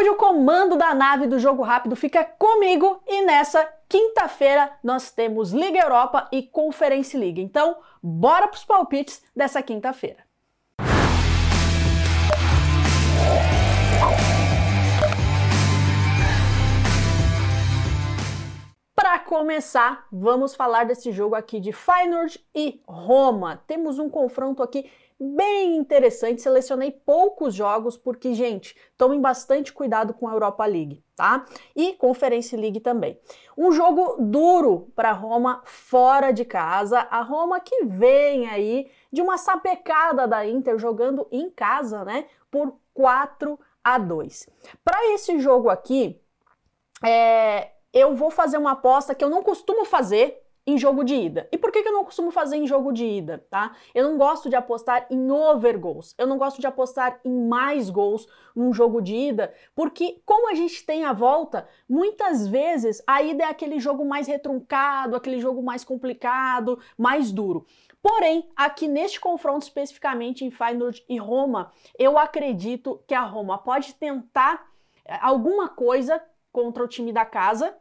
O comando da nave do jogo rápido fica comigo e nessa quinta-feira nós temos Liga Europa e Conference League. Então, bora para os palpites dessa quinta-feira. Começar, vamos falar desse jogo aqui de Feyenoord e Roma. Temos um confronto aqui bem interessante. Selecionei poucos jogos porque, gente, tomem bastante cuidado com a Europa League, tá? E Conference League também. Um jogo duro para Roma fora de casa. A Roma que vem aí de uma sapecada da Inter jogando em casa, né? Por 4 a 2. Para esse jogo aqui, é, eu vou fazer uma aposta que eu não costumo fazer em jogo de ida. E por que, que eu não costumo fazer em jogo de ida, tá? Eu não gosto de apostar em over goals. Eu não gosto de apostar em mais gols num jogo de ida, porque como a gente tem a volta, muitas vezes a ida é aquele jogo mais retruncado, aquele jogo mais complicado, mais duro. Porém, aqui neste confronto especificamente em Feyenoord e Roma, eu acredito que a Roma pode tentar eh, alguma coisa contra o time da casa,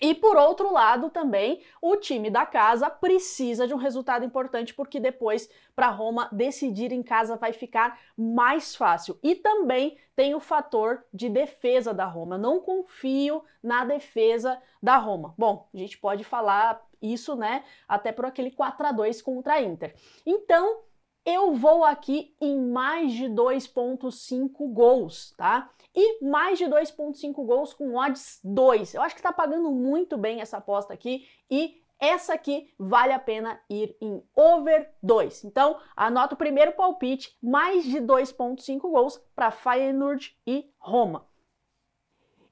e por outro lado, também o time da casa precisa de um resultado importante, porque depois para Roma decidir em casa vai ficar mais fácil. E também tem o fator de defesa da Roma. Não confio na defesa da Roma. Bom, a gente pode falar isso, né, até por aquele 4 a 2 contra a Inter. Então, eu vou aqui em mais de 2.5 gols, tá? E mais de 2.5 gols com odds 2. Eu acho que está pagando muito bem essa aposta aqui e essa aqui vale a pena ir em over 2. Então, anota o primeiro palpite, mais de 2.5 gols para Feyenoord e Roma.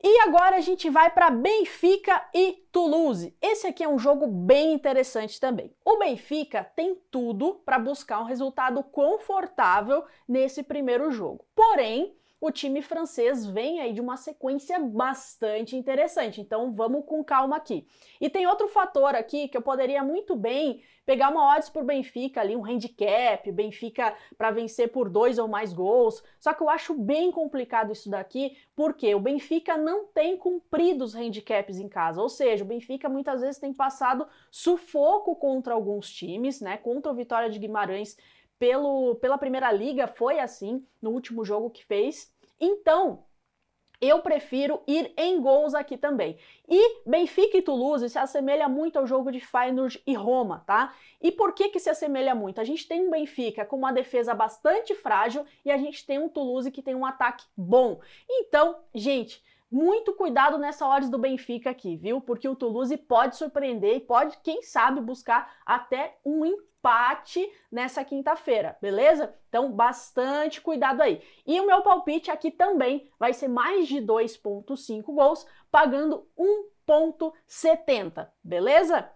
E agora a gente vai para Benfica e Toulouse. Esse aqui é um jogo bem interessante também. O Benfica tem tudo para buscar um resultado confortável nesse primeiro jogo. Porém, o time francês vem aí de uma sequência bastante interessante. Então vamos com calma aqui. E tem outro fator aqui que eu poderia muito bem pegar uma odds por Benfica ali, um handicap, Benfica para vencer por dois ou mais gols. Só que eu acho bem complicado isso daqui, porque o Benfica não tem cumprido os handicaps em casa. Ou seja, o Benfica muitas vezes tem passado sufoco contra alguns times, né? Contra o Vitória de Guimarães pelo, pela Primeira Liga foi assim no último jogo que fez. Então, eu prefiro ir em gols aqui também. E Benfica e Toulouse se assemelha muito ao jogo de Feyenoord e Roma, tá? E por que que se assemelha muito? A gente tem um Benfica com uma defesa bastante frágil e a gente tem um Toulouse que tem um ataque bom. Então, gente, muito cuidado nessa hora do Benfica aqui, viu? Porque o Toulouse pode surpreender e pode, quem sabe, buscar até um empate nessa quinta-feira, beleza? Então, bastante cuidado aí. E o meu palpite aqui também vai ser mais de 2,5 gols, pagando 1,70, beleza?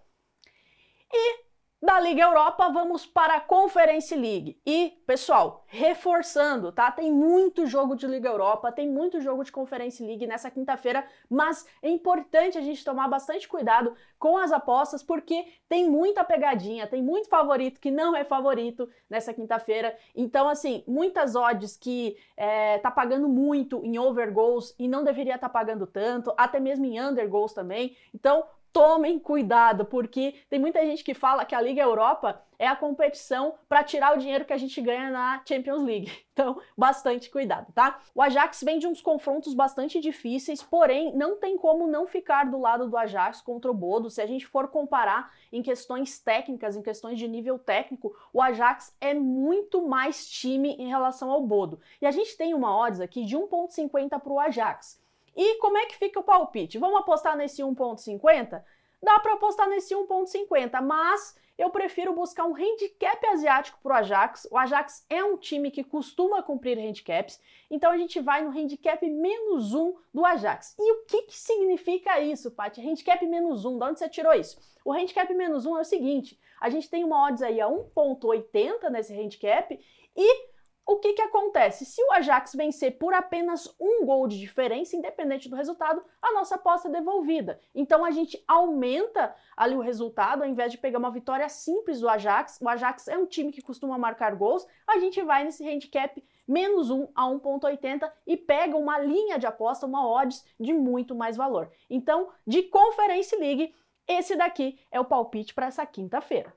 E da Liga Europa, vamos para a Conference League. E, pessoal, reforçando, tá? Tem muito jogo de Liga Europa, tem muito jogo de Conference League nessa quinta-feira, mas é importante a gente tomar bastante cuidado com as apostas, porque tem muita pegadinha, tem muito favorito que não é favorito nessa quinta-feira. Então, assim, muitas odds que é, tá pagando muito em over goals e não deveria estar tá pagando tanto, até mesmo em under goals também. Então, tomem cuidado, porque tem muita gente que fala que a Liga Europa é a competição para tirar o dinheiro que a gente ganha na Champions League. Então, bastante cuidado, tá? O Ajax vem de uns confrontos bastante difíceis, porém, não tem como não ficar do lado do Ajax contra o Bodo. Se a gente for comparar em questões técnicas, em questões de nível técnico, o Ajax é muito mais time em relação ao Bodo. E a gente tem uma odds aqui de 1.50 para o Ajax. E como é que fica o palpite? Vamos apostar nesse 1,50? Dá para apostar nesse 1,50, mas eu prefiro buscar um handicap asiático para o Ajax. O Ajax é um time que costuma cumprir handicaps, então a gente vai no handicap menos 1 do Ajax. E o que, que significa isso, Paty? Handicap menos 1, de onde você tirou isso? O handicap menos 1 é o seguinte: a gente tem uma odds aí a 1,80 nesse handicap e o que, que acontece? Se o Ajax vencer por apenas um gol de diferença, independente do resultado, a nossa aposta é devolvida. Então a gente aumenta ali o resultado, ao invés de pegar uma vitória simples do Ajax. O Ajax é um time que costuma marcar gols, a gente vai nesse handicap menos 1 a 1,80 e pega uma linha de aposta, uma odds de muito mais valor. Então, de Conference League, esse daqui é o palpite para essa quinta-feira.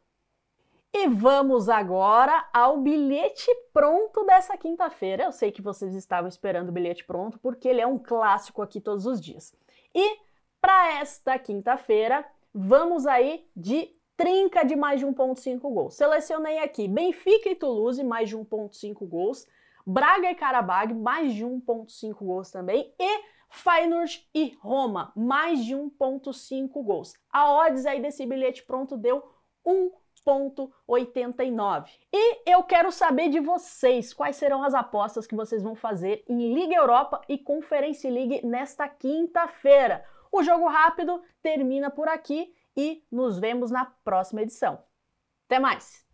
E vamos agora ao bilhete pronto dessa quinta-feira. Eu sei que vocês estavam esperando o bilhete pronto, porque ele é um clássico aqui todos os dias. E para esta quinta-feira, vamos aí de trinca de mais de 1.5 gols. Selecionei aqui Benfica e Toulouse, mais de 1.5 gols. Braga e Karabag, mais de 1.5 gols também. E Feyenoord e Roma, mais de 1.5 gols. A odds aí desse bilhete pronto deu 1.89. E eu quero saber de vocês quais serão as apostas que vocês vão fazer em Liga Europa e Conference League nesta quinta-feira. O jogo rápido termina por aqui e nos vemos na próxima edição. Até mais!